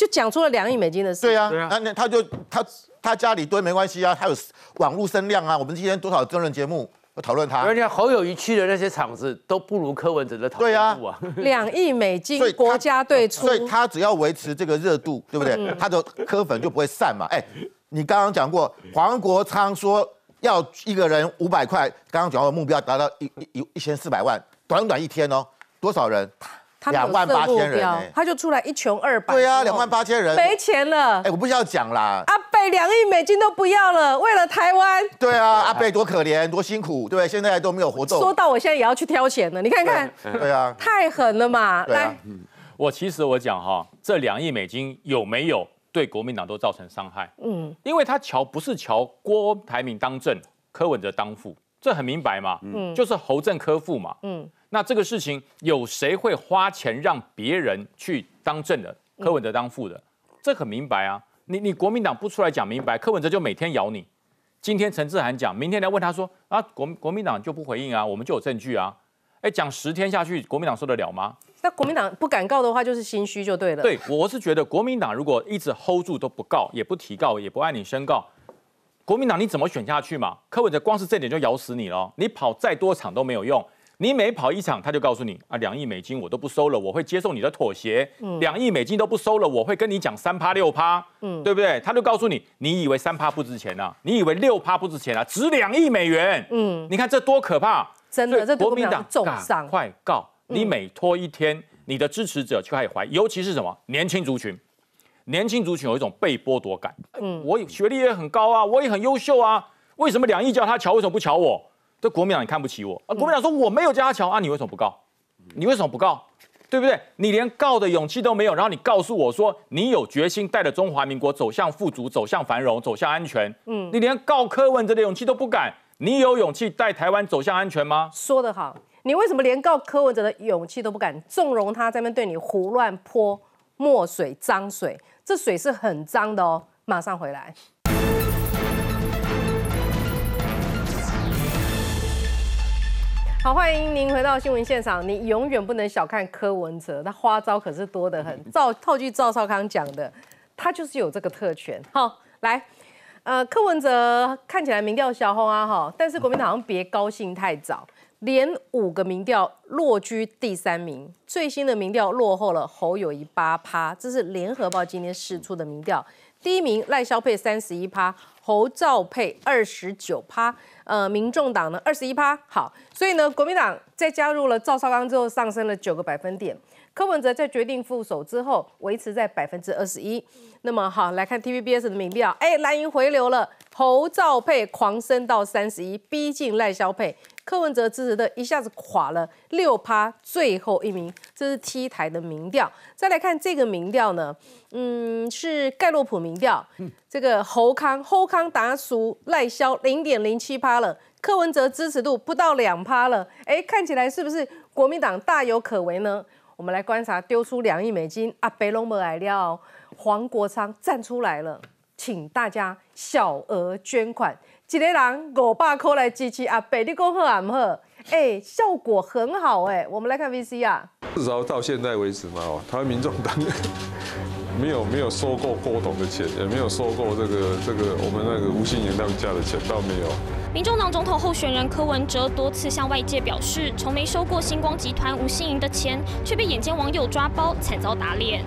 就讲出了两亿美金的事。对啊，那那他就他他家里堆没关系啊，他有网络声量啊。我们今天多少真人节目讨论他？而且侯友谊去的那些场子都不如柯文哲的讨论度啊。两亿美金，国家队出，所以他只要维持这个热度，对不对？他的柯粉就不会散嘛。哎，你刚刚讲过，黄国昌说要一个人五百块，刚刚讲的目标达到一一一千四百万，短短一天哦，多少人？两万八千人，他就出来一穷二白。对啊，两万八千人没钱了。哎，我不需要讲啦。阿贝两亿美金都不要了，为了台湾。对啊，阿贝多可怜，多辛苦，对不对？现在都没有活动。说到我现在也要去挑钱了，你看看。对啊，太狠了嘛！来，我其实我讲哈，这两亿美金有没有对国民党都造成伤害？嗯，因为他瞧不是瞧郭台铭当正，柯文哲当副，这很明白嘛，嗯，就是侯正科副嘛，嗯，那这个事情有谁会花钱让别人去当正的，柯文哲当副的？这很明白啊，你你国民党不出来讲明白，柯文哲就每天咬你。今天陈志涵讲，明天来问他说啊，国国民党就不回应啊，我们就有证据啊，哎，讲十天下去，国民党受得了吗？那国民党不敢告的话，就是心虚就对了。对，我是觉得国民党如果一直 hold 住都不告，也不提告，也不按你申告，国民党你怎么选下去嘛？柯文哲光是这点就咬死你了，你跑再多场都没有用。你每跑一场，他就告诉你啊，两亿美金我都不收了，我会接受你的妥协。嗯，两亿美金都不收了，我会跟你讲三趴六趴，嗯，对不对？他就告诉你，你以为三趴不值钱啊？你以为六趴不值钱啊？值两亿美元。嗯，你看这多可怕！真的，这国民党重伤，快告！你每拖一天，你的支持者就开始怀疑，尤其是什么年轻族群，年轻族群有一种被剥夺感。嗯，我学历也很高啊，我也很优秀啊，为什么两亿叫他瞧，为什么不瞧我？这国民党你看不起我啊？国民党说我没有加桥啊，你为什么不告？你为什么不告？对不对？你连告的勇气都没有，然后你告诉我说你有决心带着中华民国走向富足、走向繁荣、走向安全。嗯，你连告柯文哲的勇气都不敢，你有勇气带台湾走向安全吗？说得好，你为什么连告柯文哲的勇气都不敢？纵容他在那边对你胡乱泼墨水、脏水，这水是很脏的哦。马上回来。好，欢迎您回到新闻现场。你永远不能小看柯文哲，他花招可是多得很。照套句赵少康讲的，他就是有这个特权。好，来，呃，柯文哲看起来民调小红啊，哈，但是国民党好像别高兴太早，连五个民调落居第三名，最新的民调落后了侯友谊八趴，这是联合报今天释出的民调，第一名赖萧佩三十一趴，侯兆佩二十九趴。呃，民众党呢二十一趴，好，所以呢，国民党在加入了赵少康之后上升了九个百分点，柯文哲在决定副手之后维持在百分之二十一。那么好，来看 TVBS 的民调，哎，蓝营回流了，侯兆佩狂升到三十一，逼近赖萧佩。柯文哲支持的一下子垮了六趴，最后一名，这是 T 台的民调。再来看这个民调呢，嗯，是盖洛普民调，这个侯康侯康达输赖萧零点零七趴了，柯文哲支持度不到两趴了，哎，看起来是不是国民党大有可为呢？我们来观察，丢出两亿美金，阿北龙没来了，黄国昌站出来了，请大家小额捐款。一个人五百块来支持阿伯，你讲好还唔好？哎，效果很好哎。我们来看 VC 啊。至少到现在为止嘛，哦，台湾民众党 [laughs] 没有没有收购郭董的钱，也没有收购这个这个我们那个吴欣盈他们家的钱，倒没有。民众党总统候选人柯文哲多次向外界表示，从没收过星光集团吴欣盈的钱，却被眼尖网友抓包，惨遭打脸。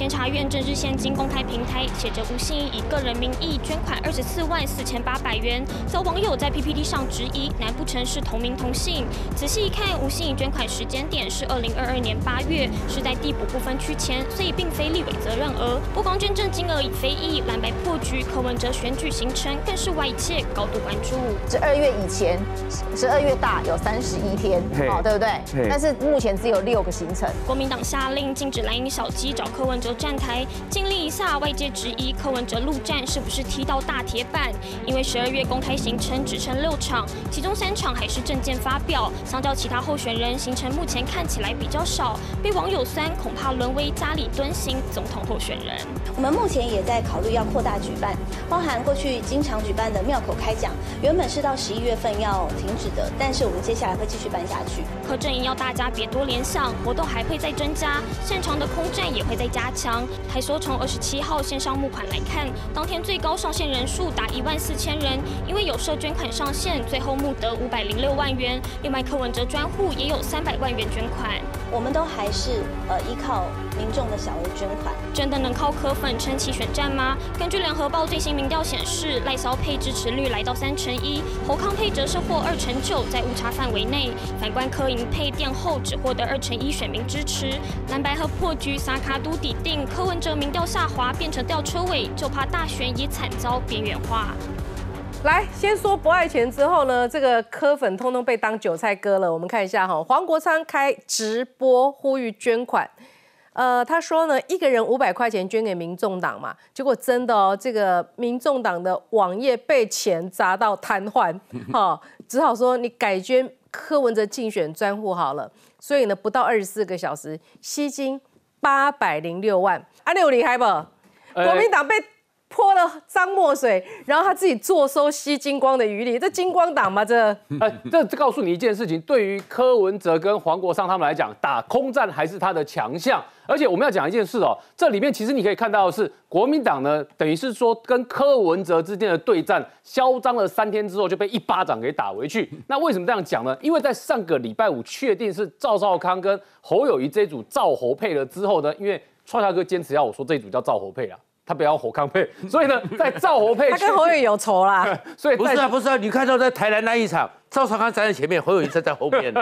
监察院政治现金公开平台写着吴信以个人名义捐款二十四万四千八百元，则网友在 PPT 上质疑，难不成是同名同姓？仔细一看，吴信以捐款时间点是二零二二年八月，是在递补部分区前，所以并非立委责任额。不光捐赠金额已非议，蓝白破局，柯文哲选举行程更是外界高度关注。十二月以前，十二月大有三十一天，好对不对？但是目前只有六个行程。国民党下令禁止蓝营小鸡找柯文哲。站台经历一下，外界质疑柯文哲陆战是不是踢到大铁板？因为十二月公开行程只剩六场，其中三场还是证件发表，相较其他候选人，行程目前看起来比较少，被网友酸，恐怕沦为家里蹲行总统候选人。我们目前也在考虑要扩大举办，包含过去经常举办的庙口开讲，原本是到十一月份要停止的，但是我们接下来会继续办下去。柯阵营要大家别多联想，活动还会再增加，擅长的空战也会再加。强还说，从二十七号线上募款来看，当天最高上线人数达一万四千人，因为有社捐款上线，最后募得五百零六万元。另外，柯文哲专户也有三百万元捐款。我们都还是呃依靠民众的小额捐款，真的能靠柯粉撑起选战吗？根据联合报最新民调显示，赖萧配支持率来到三成一，侯康配则是获二成九，在误差范围内。反观柯银配垫后只获得二成一选民支持，蓝白和破局，萨卡都抵定，柯文哲民调下滑变成吊车尾，就怕大选也惨遭边缘化。来，先说不爱钱之后呢，这个科粉通通被当韭菜割了。我们看一下哈，黄国昌开直播呼吁捐款，呃，他说呢，一个人五百块钱捐给民众党嘛，结果真的哦，这个民众党的网页被钱砸到瘫痪，哈，只好说你改捐柯文哲竞选专户好了。所以呢，不到二十四个小时，吸金八百零六万，啊，你有厉害不？国民党被。泼了脏墨水，然后他自己坐收吸金光的余力，这金光党吗？这，哎，这告诉你一件事情，对于柯文哲跟黄国昌他们来讲，打空战还是他的强项。而且我们要讲一件事哦，这里面其实你可以看到的是，国民党呢，等于是说跟柯文哲之间的对战嚣张了三天之后，就被一巴掌给打回去。那为什么这样讲呢？因为在上个礼拜五确定是赵少康跟侯友谊这组赵侯配了之后呢，因为创下哥坚持要我说这一组叫赵侯配啊。他不要侯康配，[laughs] 所以呢，在赵侯配，[laughs] 他跟侯友有仇啦。[laughs] 所以不是啊，不是啊，你看到在台南那一场，赵少康站在前面，侯友谊站在后面。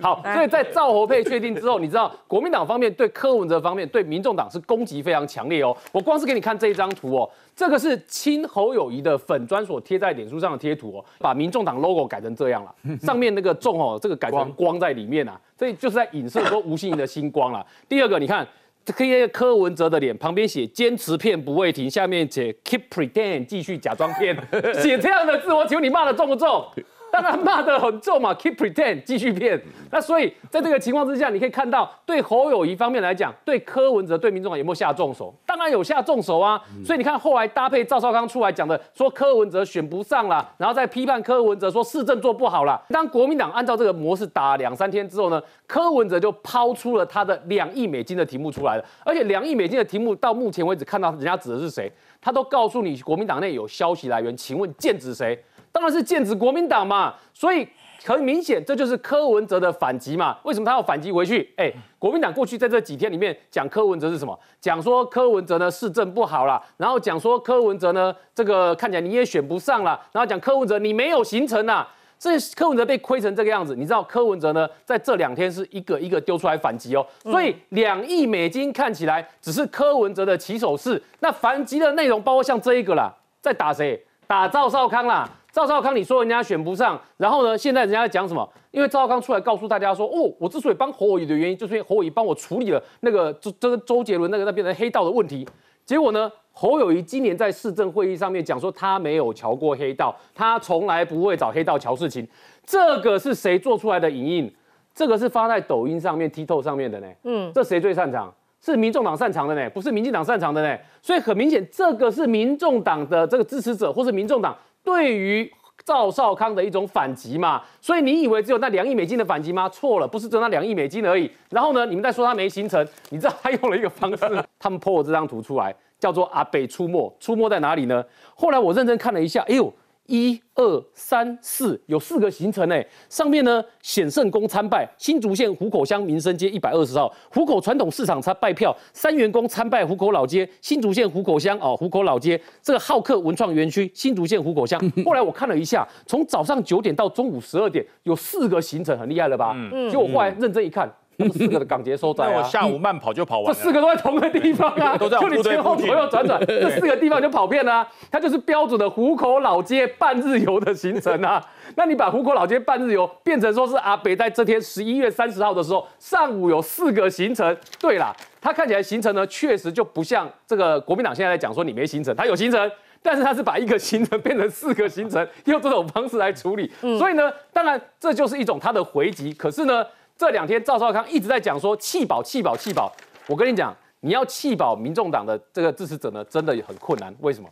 好，所以在赵侯配确定之后，你知道国民党方面对柯文哲方面对民众党是攻击非常强烈哦。我光是给你看这一张图哦，这个是亲侯友谊的粉砖所贴在脸书上的贴图哦，把民众党 logo 改成这样了，上面那个重哦，这个改成光在里面啊，所以就是在影射说吴欣盈的星光了。第二个，你看。这柯文哲的脸旁边写坚持骗不会停，下面写 keep pretend 继续假装骗，[laughs] 写这样的字，我请问你骂的重不重？当然骂得很重嘛，keep pretend 继续骗。那所以在这个情况之下，你可以看到，对侯友谊方面来讲，对柯文哲、对民众有没有下重手？当然有下重手啊。所以你看后来搭配赵少康出来讲的，说柯文哲选不上了，然后再批判柯文哲说市政做不好了。当国民党按照这个模式打两三天之后呢，柯文哲就抛出了他的两亿美金的题目出来了。而且两亿美金的题目到目前为止看到人家指的是谁，他都告诉你国民党内有消息来源，请问剑指谁？当然是剑指国民党嘛，所以很明显，这就是柯文哲的反击嘛。为什么他要反击回去？哎，国民党过去在这几天里面讲柯文哲是什么？讲说柯文哲呢市政不好了，然后讲说柯文哲呢这个看起来你也选不上了，然后讲柯文哲你没有行程啊。这柯文哲被亏成这个样子，你知道柯文哲呢在这两天是一个一个丢出来反击哦。所以两亿美金看起来只是柯文哲的起手式，那反击的内容包括像这一个啦，在打谁？打赵少康啦。赵少康，你说人家选不上，然后呢？现在人家在讲什么？因为赵少康出来告诉大家说，哦，我之所以帮侯友谊的原因，就是因为侯友谊帮我处理了那个周这个周杰伦那个那边的黑道的问题。结果呢，侯友谊今年在市政会议上面讲说，他没有瞧过黑道，他从来不会找黑道瞧事情。这个是谁做出来的影印？这个是发在抖音上面、TikTok 上面的呢？嗯，这谁最擅长？是民众党擅长的呢，不是民进党擅长的呢。所以很明显，这个是民众党的这个支持者，或是民众党。对于赵少康的一种反击嘛，所以你以为只有那两亿美金的反击吗？错了，不是只有那两亿美金而已。然后呢，你们在说他没形成，你知道他用了一个方式，[laughs] 他们破我这张图出来，叫做阿北出没，出没在哪里呢？后来我认真看了一下，哎呦。一二三四，有四个行程诶。上面呢，显圣宫参拜新竹县湖口乡民生街一百二十号湖口传统市场参拜票，三元宫参拜湖口老街新竹县湖口乡哦，湖口老街这个好客文创园区新竹县湖口乡。[laughs] 后来我看了一下，从早上九点到中午十二点，有四个行程，很厉害了吧？嗯，结果后来认真一看。这四个的港捷收在啊！那我下午慢跑就跑完。这四个都在同个地方啊，[laughs] 都在就你前后左右转转，这四个地方就跑遍了。它就是标准的湖口老街半日游的行程啊。那你把湖口老街半日游变成说是阿北在这天十一月三十号的时候，上午有四个行程。对啦，它看起来行程呢，确实就不像这个国民党现在在讲说你没行程，它有行程，但是它是把一个行程变成四个行程，用这种方式来处理。所以呢，当然这就是一种它的回击。可是呢？这两天赵少康一直在讲说弃保弃保弃保，我跟你讲，你要弃保民众党的这个支持者呢，真的很困难。为什么？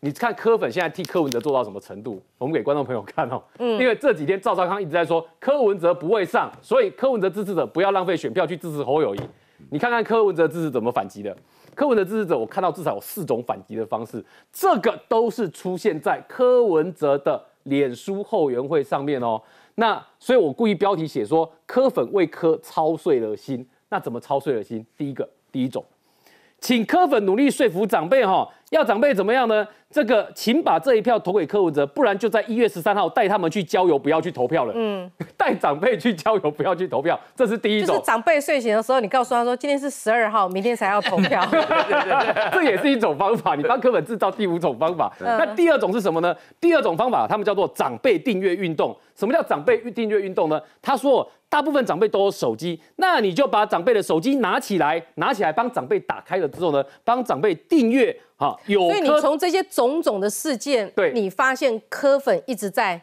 你看柯粉现在替柯文哲做到什么程度？我们给观众朋友看哦。嗯。因为这几天赵少康一直在说柯文哲不会上，所以柯文哲支持者不要浪费选票去支持侯友谊。你看看柯文哲支持怎么反击的？柯文哲支持者，我看到至少有四种反击的方式，这个都是出现在柯文哲的脸书后援会上面哦。那所以，我故意标题写说柯粉为柯操碎了心。那怎么操碎了心？第一个，第一种，请柯粉努力说服长辈哈，要长辈怎么样呢？这个，请把这一票投给柯文哲，不然就在一月十三号带他们去郊游，不要去投票了。嗯，[laughs] 带长辈去郊游，不要去投票，这是第一种。就是长辈睡醒的时候，你告诉他说，今天是十二号，明天才要投票。[laughs] 这也是一种方法，你帮柯文制造第五种方法。[laughs] 那第二种是什么呢？第二种方法，他们叫做长辈订阅运动。什么叫长辈订阅运动呢？他说，大部分长辈都有手机，那你就把长辈的手机拿起来，拿起来帮长辈打开了之后呢，帮长辈订阅，好有所以你科从这些种种的事件，对你发现柯粉一直在，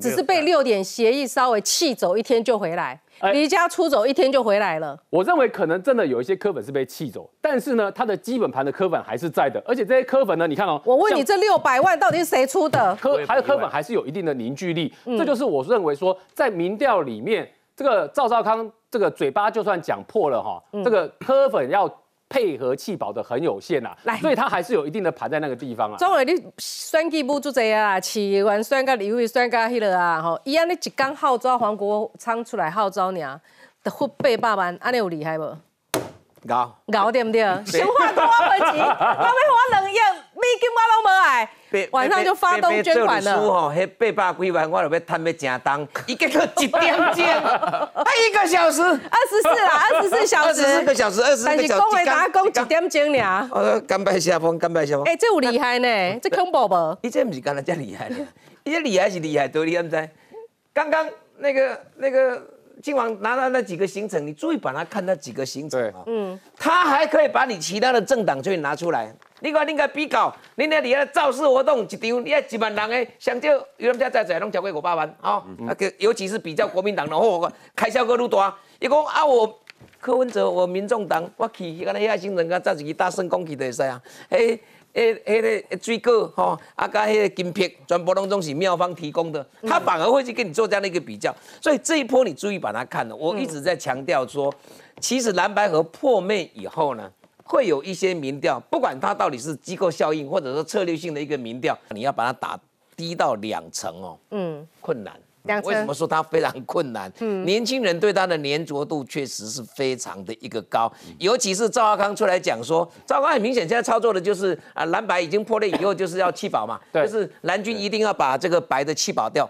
只是被六点协议稍微气走一天就回来，哎离家出走一天就回来了。我认为可能真的有一些柯粉是被气走，但是呢，他的基本盘的柯粉还是在的，而且这些柯粉呢，你看哦，我问你，像这六百万到底是谁出的？柯还有科粉还是有一定的凝聚力，嗯这就是我认为说，在民调里面，这个赵少康这个嘴巴就算讲破了哈，嗯这个科粉要配合气保的很有限啊来，所以他还是有一定的盘在那个地方啊。总为你选举不做这啊，市议员选到立委选到迄个啊，吼，伊安尼一刚号召黄国昌出来号召尔，得付八百万，安尼有厉害无？搞搞对不对？[laughs] 先花多我没钱，我要花两亿美金我拢无爱，晚上就发动捐款了。吼，迄八百几万，我就要摊要正当，伊 [laughs] 结果一点钟，[laughs] 啊一个小时，二十四啦，二十四小时，二十四个小时，二十四但是个小时，讲话打讲一点钟尔。呃，甘拜下风，甘拜下风。哎，这有厉害呢，这恐怖无？伊这不是干那遮厉害的，伊这厉害是厉害，多你敢知？刚刚那个那个靖王拿到那几个行程，你注意把它看那几个行程啊，嗯，他还可以把你其他的政党就拿出来。你看，你个比较，你那里的造势活动一场，你要一万人的，相较有人家在在拢超过五百万，哦，啊，个尤其是比较国民党的，哦，开销个愈大。伊讲啊，我柯文哲，我民众党，我去迄个遐行程，甲早一个大圣公去就会使啊，迄。诶，迄个水果吼，啊，甲迄个金片，全部拢总是妙方提供的，他反而会去跟你做这样的一个比较，所以这一波你注意把它看了。我一直在强调说，其实蓝白河破灭以后呢，会有一些民调，不管它到底是机构效应或者说策略性的一个民调，你要把它打低到两成哦，嗯，困难。为什么说它非常困难？嗯年轻人对它的粘着度确实是非常的一个高，尤其是赵阿康出来讲说，赵阿康很明显现在操作的就是啊蓝白已经破裂以后就是要弃保嘛，对就是蓝军一定要把这个白的弃保掉。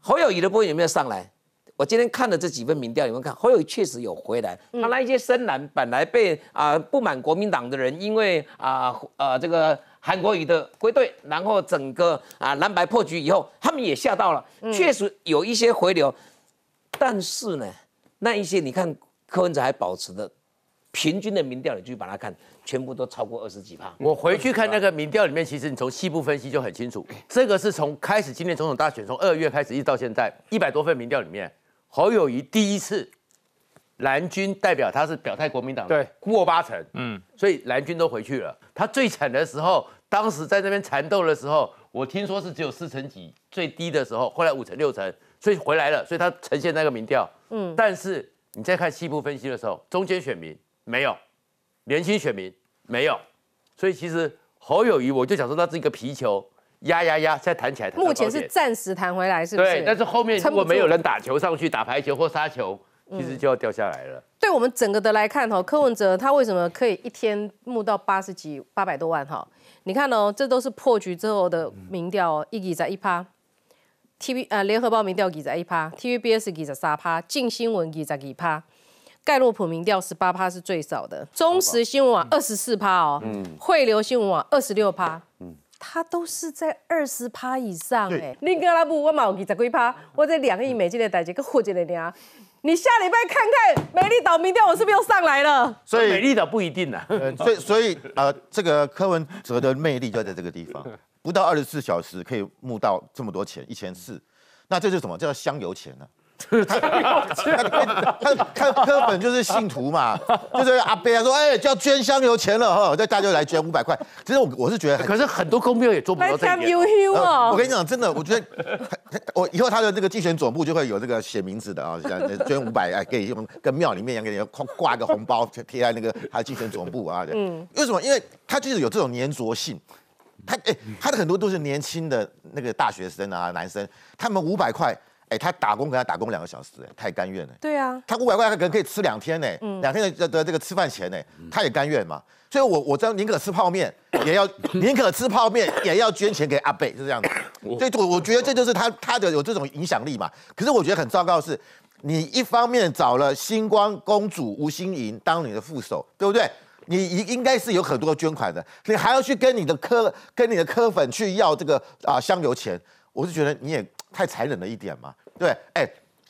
侯友谊的波有没有上来？我今天看了这几份民调，你们看侯友谊确实有回来，他那一些深蓝本来被啊、不满国民党的人，因为啊呃这个韩国瑜的归队，然后整个啊蓝白破局以后，他们也吓到了，确实有一些回流，但是呢，那一些你看柯文哲还保持的平均的民调，你去把它看，全部都超过二十几趴。我回去看那个民调里面，其实你从细部分析就很清楚。这个是从开始今年总统大选，从二月开始一直到现在，一百多份民调里面，侯友谊第一次蓝军代表他是表态国民党，对，过八成，嗯，所以蓝军都回去了。他最惨的时候，当时在那边缠斗的时候，我听说是只有四成几，最低的时候，后来五成六成，所以回来了，所以他呈现那个民调，嗯，但是你在看细部分析的时候，中间选民没有，年轻选民没有，所以其实侯友谊，我就想说，他是一个皮球，压压压，现在弹起来弹目前是暂时弹回来，是不是？对，但是后面如果没有人打球上去，打排球或杀球，其实就要掉下来了。对我们整个的来看哈，柯文哲他为什么可以一天募到八十几、八百多万哈？你看哦，这都是破局之后的民调哦，一二十一趴，TV 呃联合报民调二十一趴，TVBS 二十三趴，近新闻二十二趴，盖洛普民调十八趴是最少的，中时新闻网二十四趴哦，汇流新闻网二十六趴，它都是在二十趴以上哎。你跟阿拉不，我嘛有二十几趴，我这两亿美金的代志，个混一个俩。你下礼拜看看美丽岛民调，我是不是又上来了？所以美丽岛不一定啊。呃，所以所以呃，这个柯文哲的魅力就在这个地方，[laughs] 不到二十四小时可以募到这么多钱，一千四，那这是什么？这叫香油钱呢、[laughs] 他他柯本就是信徒嘛，就是阿伯啊说，哎，就要捐香油钱了哈，那大家就来捐五百块。其实我我是觉得，可是很多公庙也做不到这一点。呃我跟你讲，真的，我觉得我以后他的那个竞选总部就会有这个写名字的啊，像捐五百，哎，可以用跟庙里面一样，给你挂挂个红包贴在那个他的竞选总部啊。嗯，为什么？因为他就是有这种粘着性。他哎，他的很多都是年轻的那个大学生啊，男生，他们五百块，哎，他打工给他打工两个小时，哎，他也甘愿呢。对啊，他五百块，他可能可以吃两天呢，两天的的这个吃饭钱呢，他也甘愿嘛。所以我我知道宁可吃泡面，也要 [coughs] 宁可吃泡面，也要捐钱给阿贝，是这样子。所以我我觉得这就是他他的有这种影响力嘛。可是我觉得很糟糕的是，你一方面找了星光公主吴心莹当你的副手，对不对？你应应该是有很多捐款的，你还要去跟你的科跟你的科粉去要这个啊香油钱，我是觉得你也太残忍了一点嘛，对，哎。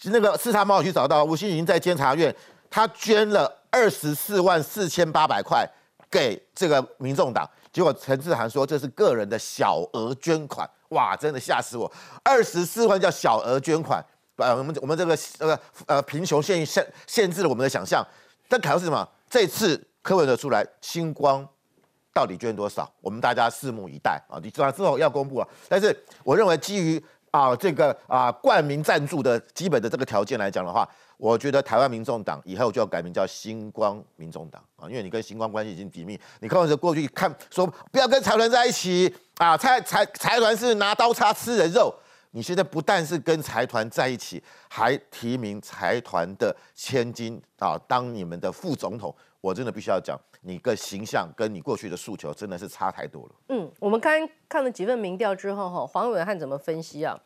那个四叉猫去找到吴欣盈在监察院，他捐了二十四万四千八百块给这个民众党，结果陈志涵说这是个人的小额捐款，哇，真的吓死我！二十四万叫小额捐款，呃，我们我们这个呃呃贫穷限限限制了我们的想象。但考是什么？这次柯文哲出来，星光到底捐多少？我们大家拭目以待啊！你知道之后要公布了，但是我认为基于啊这个啊冠名赞助的基本的这个条件来讲的话，我觉得台湾民众党以后就要改名叫星光民众党啊，因为你跟星光关系已经紧密。你柯文哲过去看说不要跟财团在一起啊，财财财团是拿刀叉吃人肉。你现在不但是跟财团在一起，还提名财团的千金啊当你们的副总统，我真的必须要讲，你个形象跟你过去的诉求真的是差太多了。嗯，我们刚刚看了几份民调之后，哈，黄伟汉怎么分析啊？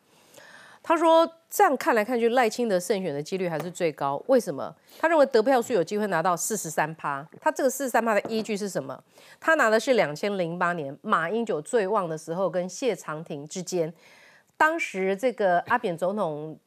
他说这样看来看去，赖清德胜选的几率还是最高。为什么？他认为得票数有机会拿到四十三趴。他这个四十三趴的依据是什么？他拿的是两千零八年马英九最旺的时候跟谢长廷之间。当时这个阿扁总统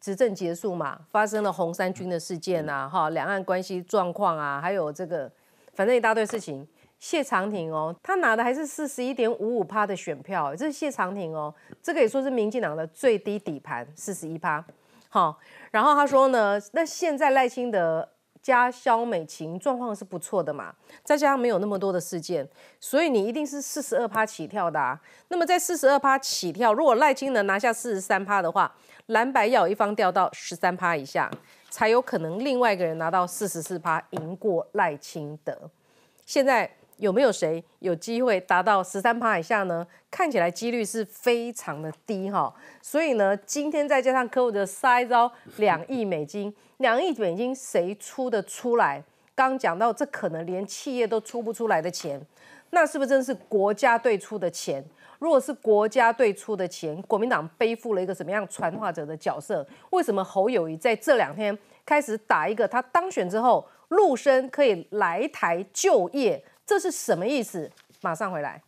执政结束嘛，发生了红三军的事件啊，哈，两岸关系状况啊，还有这个反正一大堆事情。谢长廷哦，他拿的还是四十一点五五趴的选票，这是谢长廷哦，这个也说是民进党的最低底盘，四十一趴。好，然后他说呢，那现在赖清德。加肖美琴状况是不错的嘛，再加上没有那么多的事件，所以你一定是四十二趴起跳的啊。那么在四十二趴起跳，如果赖清德拿下四十三趴的话，蓝白要一方掉到十三趴以下，才有可能另外一个人拿到四十四趴，赢过赖清德。现在。有没有谁有机会达到十三趴以下呢？看起来几率是非常的低哈。所以呢，今天再加上客户的塞招两亿美金，两亿美金谁出得出来？刚讲到这可能连企业都出不出来的钱，那是不是真是国家队出的钱？如果是国家队出的钱，国民党背负了一个什么样传话者的角色？为什么侯友谊在这两天开始打一个他当选之后陆生可以来台就业？这是什么意思？马上回来。